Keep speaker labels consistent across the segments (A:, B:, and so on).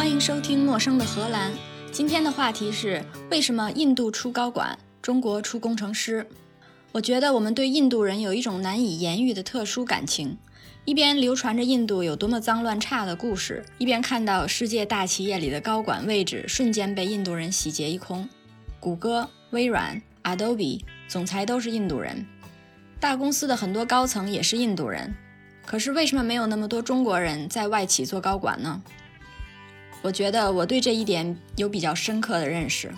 A: 欢迎收听《陌生的荷兰》。今天的话题是：为什么印度出高管，中国出工程师？我觉得我们对印度人有一种难以言喻的特殊感情。一边流传着印度有多么脏乱差的故事，一边看到世界大企业里的高管位置瞬间被印度人洗劫一空。谷歌、微软、Adobe 总裁都是印度人，大公司的很多高层也是印度人。可是为什么没有那么多中国人在外企做高管呢？我觉得我对这一点有比较深刻的认识。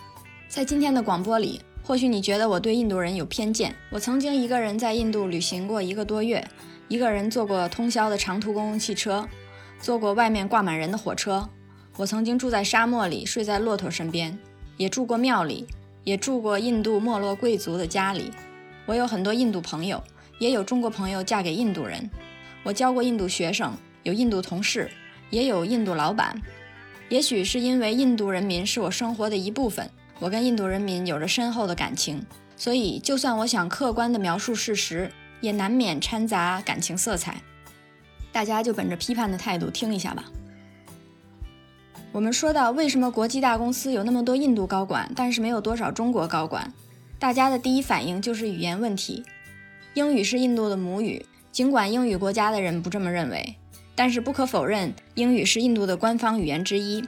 A: 在今天的广播里，或许你觉得我对印度人有偏见。我曾经一个人在印度旅行过一个多月，一个人坐过通宵的长途公共汽车，坐过外面挂满人的火车。我曾经住在沙漠里，睡在骆驼身边，也住过庙里，也住过印度没落贵族的家里。我有很多印度朋友，也有中国朋友嫁给印度人。我教过印度学生，有印度同事，也有印度老板。也许是因为印度人民是我生活的一部分，我跟印度人民有着深厚的感情，所以就算我想客观地描述事实，也难免掺杂感情色彩。大家就本着批判的态度听一下吧。我们说到为什么国际大公司有那么多印度高管，但是没有多少中国高管，大家的第一反应就是语言问题。英语是印度的母语。尽管英语国家的人不这么认为，但是不可否认，英语是印度的官方语言之一，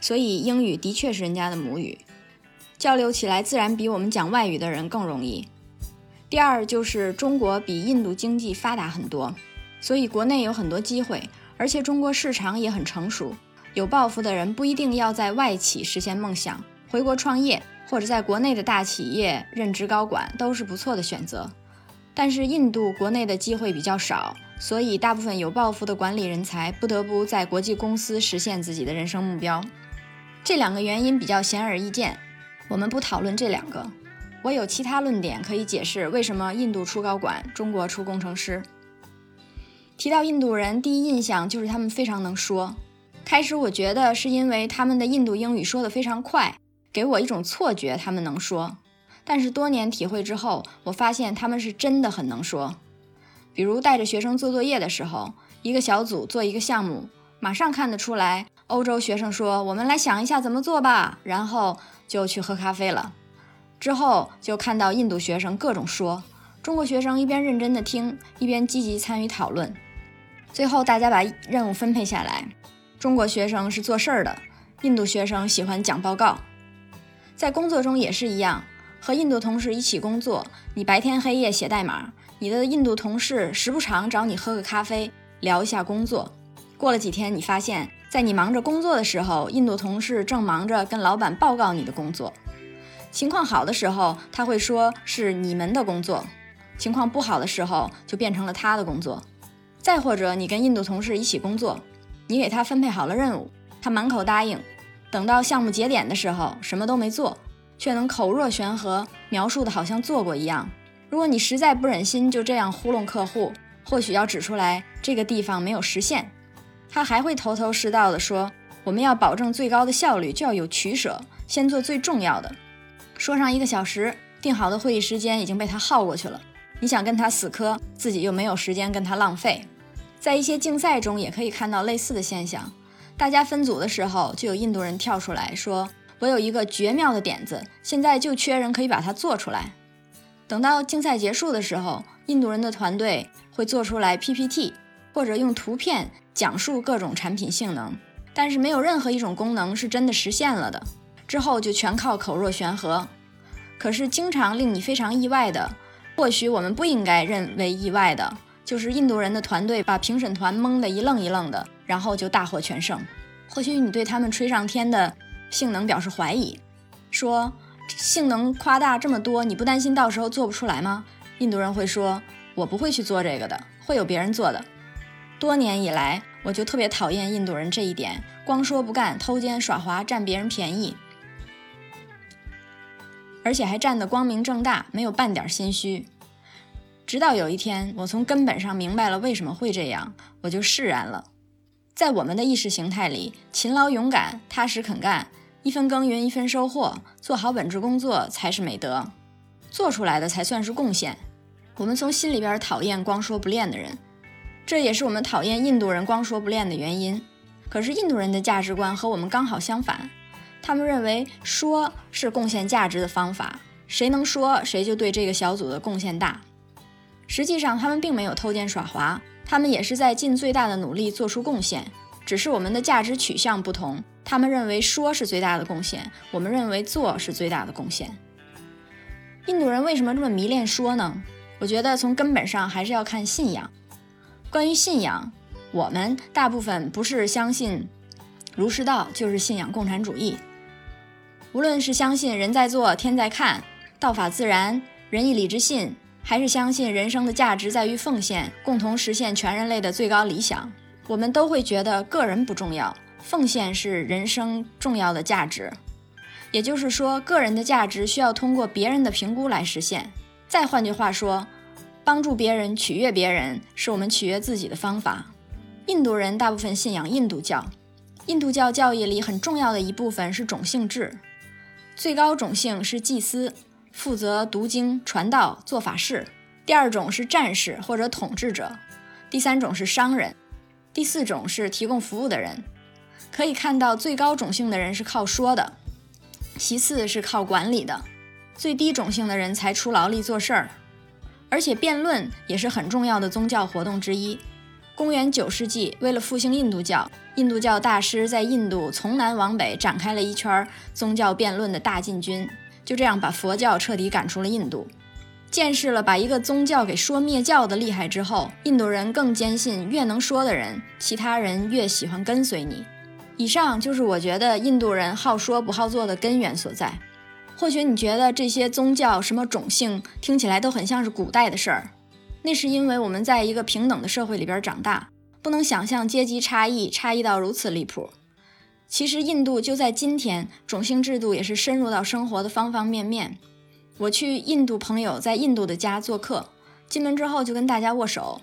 A: 所以英语的确是人家的母语，交流起来自然比我们讲外语的人更容易。第二就是中国比印度经济发达很多，所以国内有很多机会，而且中国市场也很成熟，有抱负的人不一定要在外企实现梦想，回国创业或者在国内的大企业任职高管都是不错的选择。但是印度国内的机会比较少，所以大部分有抱负的管理人才不得不在国际公司实现自己的人生目标。这两个原因比较显而易见，我们不讨论这两个。我有其他论点可以解释为什么印度出高管，中国出工程师。提到印度人，第一印象就是他们非常能说。开始我觉得是因为他们的印度英语说得非常快，给我一种错觉，他们能说。但是多年体会之后，我发现他们是真的很能说。比如带着学生做作业的时候，一个小组做一个项目，马上看得出来，欧洲学生说：“我们来想一下怎么做吧。”然后就去喝咖啡了。之后就看到印度学生各种说，中国学生一边认真的听，一边积极参与讨论。最后大家把任务分配下来，中国学生是做事儿的，印度学生喜欢讲报告。在工作中也是一样。和印度同事一起工作，你白天黑夜写代码，你的印度同事时不常找你喝个咖啡，聊一下工作。过了几天，你发现，在你忙着工作的时候，印度同事正忙着跟老板报告你的工作。情况好的时候，他会说是你们的工作；情况不好的时候，就变成了他的工作。再或者，你跟印度同事一起工作，你给他分配好了任务，他满口答应，等到项目节点的时候，什么都没做。却能口若悬河描述的好像做过一样。如果你实在不忍心就这样糊弄客户，或许要指出来这个地方没有实现。他还会头头是道的说：“我们要保证最高的效率，就要有取舍，先做最重要的。”说上一个小时，定好的会议时间已经被他耗过去了。你想跟他死磕，自己又没有时间跟他浪费。在一些竞赛中也可以看到类似的现象。大家分组的时候，就有印度人跳出来说。我有一个绝妙的点子，现在就缺人可以把它做出来。等到竞赛结束的时候，印度人的团队会做出来 PPT，或者用图片讲述各种产品性能，但是没有任何一种功能是真的实现了的。之后就全靠口若悬河。可是经常令你非常意外的，或许我们不应该认为意外的，就是印度人的团队把评审团蒙得一愣一愣的，然后就大获全胜。或许你对他们吹上天的。性能表示怀疑，说性能夸大这么多，你不担心到时候做不出来吗？印度人会说：“我不会去做这个的，会有别人做的。”多年以来，我就特别讨厌印度人这一点，光说不干，偷奸耍滑，占别人便宜，而且还占得光明正大，没有半点心虚。直到有一天，我从根本上明白了为什么会这样，我就释然了。在我们的意识形态里，勤劳勇敢、踏实肯干，一分耕耘一分收获，做好本职工作才是美德，做出来的才算是贡献。我们从心里边讨厌光说不练的人，这也是我们讨厌印度人光说不练的原因。可是印度人的价值观和我们刚好相反，他们认为说是贡献价值的方法，谁能说谁就对这个小组的贡献大。实际上，他们并没有偷奸耍滑，他们也是在尽最大的努力做出贡献，只是我们的价值取向不同。他们认为说是最大的贡献，我们认为做是最大的贡献。印度人为什么这么迷恋说呢？我觉得从根本上还是要看信仰。关于信仰，我们大部分不是相信儒释道，就是信仰共产主义。无论是相信人在做天在看，道法自然，仁义礼智信，还是相信人生的价值在于奉献，共同实现全人类的最高理想，我们都会觉得个人不重要。奉献是人生重要的价值，也就是说，个人的价值需要通过别人的评估来实现。再换句话说，帮助别人、取悦别人是我们取悦自己的方法。印度人大部分信仰印度教，印度教教义里很重要的一部分是种姓制，最高种姓是祭司，负责读经、传道、做法事；第二种是战士或者统治者；第三种是商人；第四种是提供服务的人。可以看到，最高种姓的人是靠说的，其次是靠管理的，最低种姓的人才出劳力做事儿。而且辩论也是很重要的宗教活动之一。公元九世纪，为了复兴印度教，印度教大师在印度从南往北展开了一圈宗教辩论的大进军，就这样把佛教彻底赶出了印度。见识了把一个宗教给说灭教的厉害之后，印度人更坚信，越能说的人，其他人越喜欢跟随你。以上就是我觉得印度人好说不好做的根源所在。或许你觉得这些宗教什么种姓听起来都很像是古代的事儿，那是因为我们在一个平等的社会里边长大，不能想象阶级差异差异到如此离谱。其实印度就在今天，种姓制度也是深入到生活的方方面面。我去印度朋友在印度的家做客，进门之后就跟大家握手，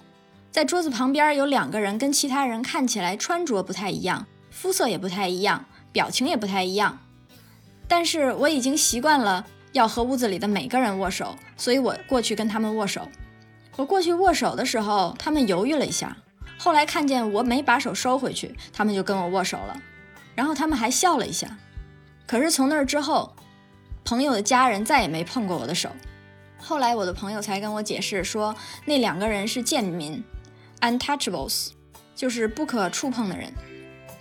A: 在桌子旁边有两个人跟其他人看起来穿着不太一样。肤色也不太一样，表情也不太一样，但是我已经习惯了要和屋子里的每个人握手，所以我过去跟他们握手。我过去握手的时候，他们犹豫了一下，后来看见我没把手收回去，他们就跟我握手了，然后他们还笑了一下。可是从那儿之后，朋友的家人再也没碰过我的手。后来我的朋友才跟我解释说，那两个人是贱民，untouchables，就是不可触碰的人。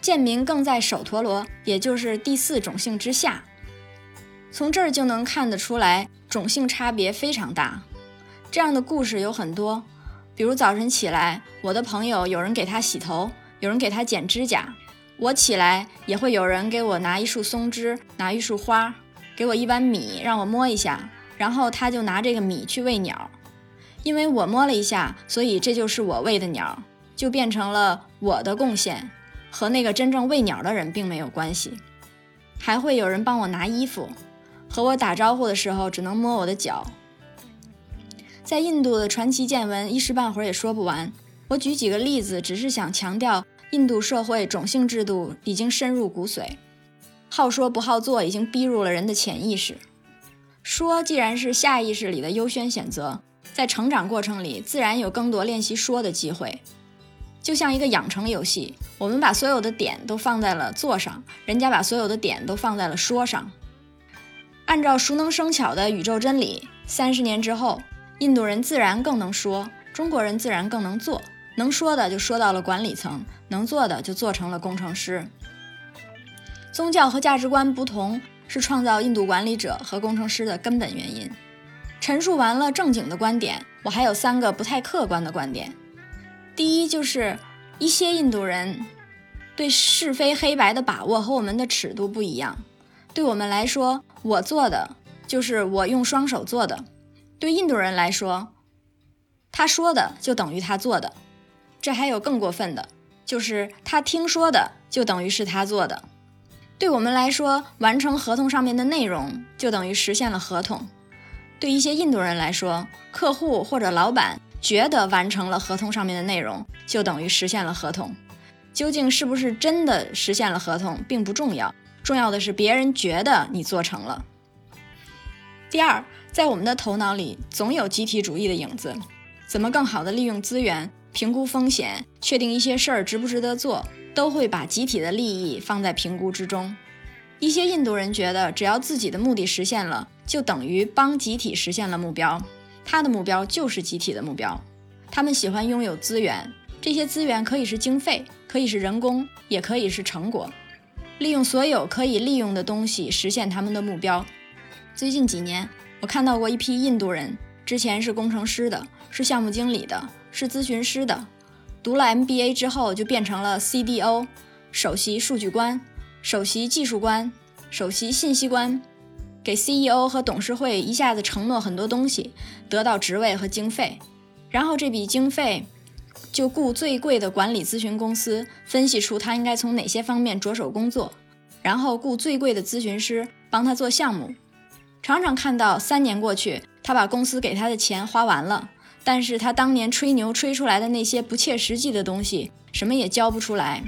A: 贱民更在首陀罗，也就是第四种姓之下。从这儿就能看得出来，种姓差别非常大。这样的故事有很多，比如早晨起来，我的朋友有人给他洗头，有人给他剪指甲。我起来也会有人给我拿一束松枝，拿一束花，给我一碗米让我摸一下，然后他就拿这个米去喂鸟。因为我摸了一下，所以这就是我喂的鸟，就变成了我的贡献。和那个真正喂鸟的人并没有关系，还会有人帮我拿衣服，和我打招呼的时候只能摸我的脚。在印度的传奇见闻一时半会儿也说不完，我举几个例子，只是想强调印度社会种姓制度已经深入骨髓，好说不好做已经逼入了人的潜意识。说既然是下意识里的优先选择，在成长过程里自然有更多练习说的机会。就像一个养成游戏，我们把所有的点都放在了做上，人家把所有的点都放在了说上。按照熟能生巧的宇宙真理，三十年之后，印度人自然更能说，中国人自然更能做。能说的就说到了管理层，能做的就做成了工程师。宗教和价值观不同，是创造印度管理者和工程师的根本原因。陈述完了正经的观点，我还有三个不太客观的观点。第一就是一些印度人对是非黑白的把握和我们的尺度不一样。对我们来说，我做的就是我用双手做的；对印度人来说，他说的就等于他做的。这还有更过分的，就是他听说的就等于是他做的。对我们来说，完成合同上面的内容就等于实现了合同；对一些印度人来说，客户或者老板。觉得完成了合同上面的内容，就等于实现了合同。究竟是不是真的实现了合同，并不重要，重要的是别人觉得你做成了。第二，在我们的头脑里总有集体主义的影子，怎么更好的利用资源、评估风险、确定一些事儿值不值得做，都会把集体的利益放在评估之中。一些印度人觉得，只要自己的目的实现了，就等于帮集体实现了目标。他的目标就是集体的目标。他们喜欢拥有资源，这些资源可以是经费，可以是人工，也可以是成果。利用所有可以利用的东西实现他们的目标。最近几年，我看到过一批印度人，之前是工程师的，是项目经理的，是咨询师的，读了 MBA 之后就变成了 CDO，首席数据官。首席技术官、首席信息官，给 CEO 和董事会一下子承诺很多东西，得到职位和经费，然后这笔经费就雇最贵的管理咨询公司，分析出他应该从哪些方面着手工作，然后雇最贵的咨询师帮他做项目。常常看到三年过去，他把公司给他的钱花完了，但是他当年吹牛吹出来的那些不切实际的东西，什么也交不出来，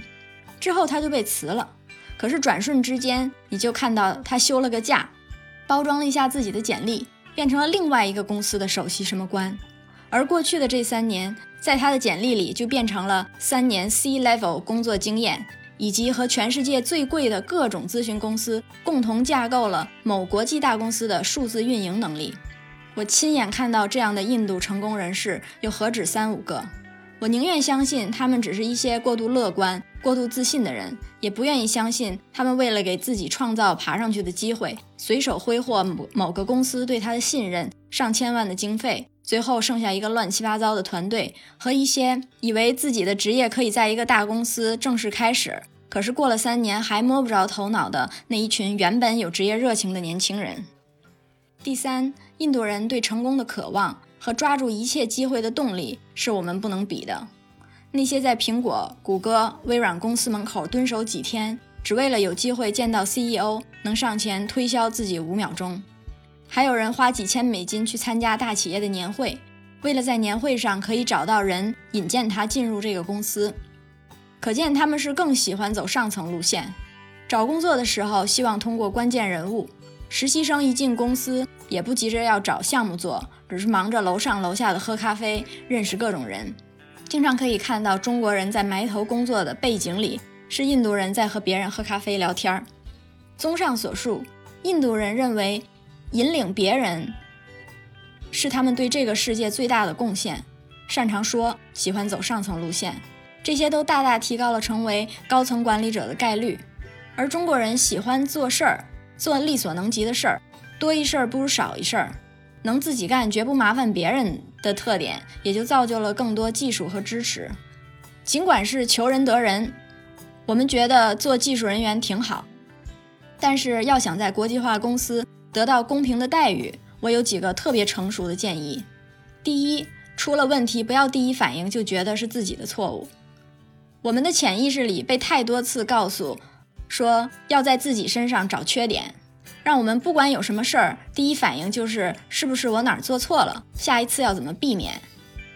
A: 之后他就被辞了。可是转瞬之间，你就看到他休了个假，包装了一下自己的简历，变成了另外一个公司的首席什么官。而过去的这三年，在他的简历里就变成了三年 C level 工作经验，以及和全世界最贵的各种咨询公司共同架构了某国际大公司的数字运营能力。我亲眼看到这样的印度成功人士，又何止三五个。我宁愿相信他们只是一些过度乐观、过度自信的人，也不愿意相信他们为了给自己创造爬上去的机会，随手挥霍某某个公司对他的信任、上千万的经费，最后剩下一个乱七八糟的团队和一些以为自己的职业可以在一个大公司正式开始，可是过了三年还摸不着头脑的那一群原本有职业热情的年轻人。第三，印度人对成功的渴望。和抓住一切机会的动力是我们不能比的。那些在苹果、谷歌、微软公司门口蹲守几天，只为了有机会见到 CEO，能上前推销自己五秒钟；还有人花几千美金去参加大企业的年会，为了在年会上可以找到人引荐他进入这个公司。可见他们是更喜欢走上层路线。找工作的时候，希望通过关键人物。实习生一进公司，也不急着要找项目做，只是忙着楼上楼下的喝咖啡，认识各种人。经常可以看到中国人在埋头工作的背景里，是印度人在和别人喝咖啡聊天儿。综上所述，印度人认为引领别人是他们对这个世界最大的贡献，擅长说，喜欢走上层路线，这些都大大提高了成为高层管理者的概率。而中国人喜欢做事儿。做力所能及的事儿，多一事儿不如少一事儿，能自己干绝不麻烦别人的特点，也就造就了更多技术和支持。尽管是求人得人，我们觉得做技术人员挺好，但是要想在国际化公司得到公平的待遇，我有几个特别成熟的建议：第一，出了问题不要第一反应就觉得是自己的错误。我们的潜意识里被太多次告诉。说要在自己身上找缺点，让我们不管有什么事儿，第一反应就是是不是我哪儿做错了，下一次要怎么避免。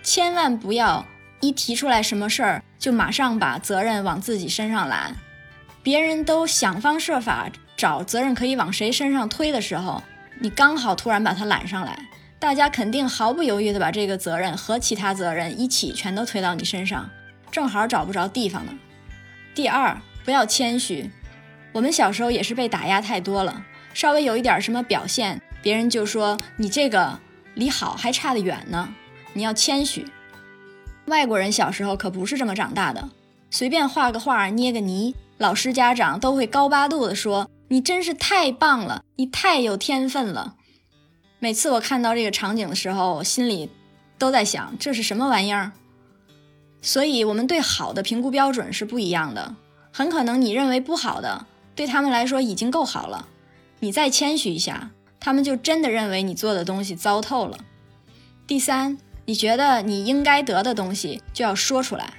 A: 千万不要一提出来什么事儿就马上把责任往自己身上揽。别人都想方设法找责任可以往谁身上推的时候，你刚好突然把它揽上来，大家肯定毫不犹豫地把这个责任和其他责任一起全都推到你身上，正好找不着地方呢。第二，不要谦虚。我们小时候也是被打压太多了，稍微有一点什么表现，别人就说你这个离好还差得远呢。你要谦虚。外国人小时候可不是这么长大的，随便画个画、捏个泥，老师、家长都会高八度的说你真是太棒了，你太有天分了。每次我看到这个场景的时候，心里都在想这是什么玩意儿。所以，我们对好的评估标准是不一样的，很可能你认为不好的。对他们来说已经够好了，你再谦虚一下，他们就真的认为你做的东西糟透了。第三，你觉得你应该得的东西就要说出来。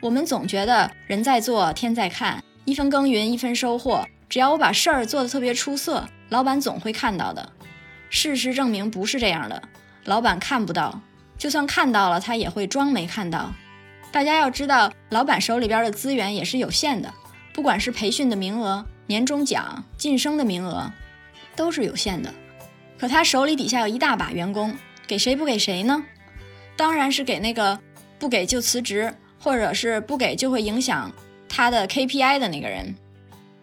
A: 我们总觉得人在做天在看，一分耕耘一分收获。只要我把事儿做得特别出色，老板总会看到的。事实证明不是这样的，老板看不到，就算看到了，他也会装没看到。大家要知道，老板手里边的资源也是有限的。不管是培训的名额、年终奖、晋升的名额，都是有限的。可他手里底下有一大把员工，给谁不给谁呢？当然是给那个不给就辞职，或者是不给就会影响他的 KPI 的那个人。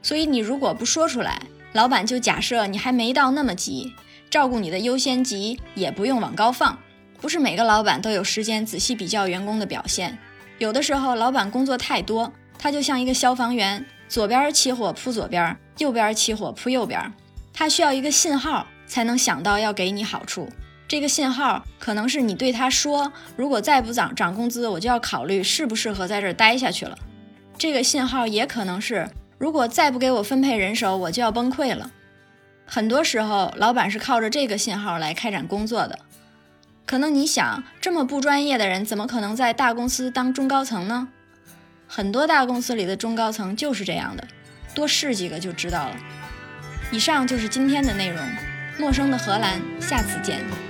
A: 所以你如果不说出来，老板就假设你还没到那么急，照顾你的优先级也不用往高放。不是每个老板都有时间仔细比较员工的表现，有的时候老板工作太多，他就像一个消防员，左边起火扑左边，右边起火扑右边，他需要一个信号才能想到要给你好处。这个信号可能是你对他说，如果再不涨涨工资，我就要考虑适不适合在这儿待下去了。这个信号也可能是，如果再不给我分配人手，我就要崩溃了。很多时候，老板是靠着这个信号来开展工作的。可能你想，这么不专业的人，怎么可能在大公司当中高层呢？很多大公司里的中高层就是这样的，多试几个就知道了。以上就是今天的内容，陌生的荷兰，下次见。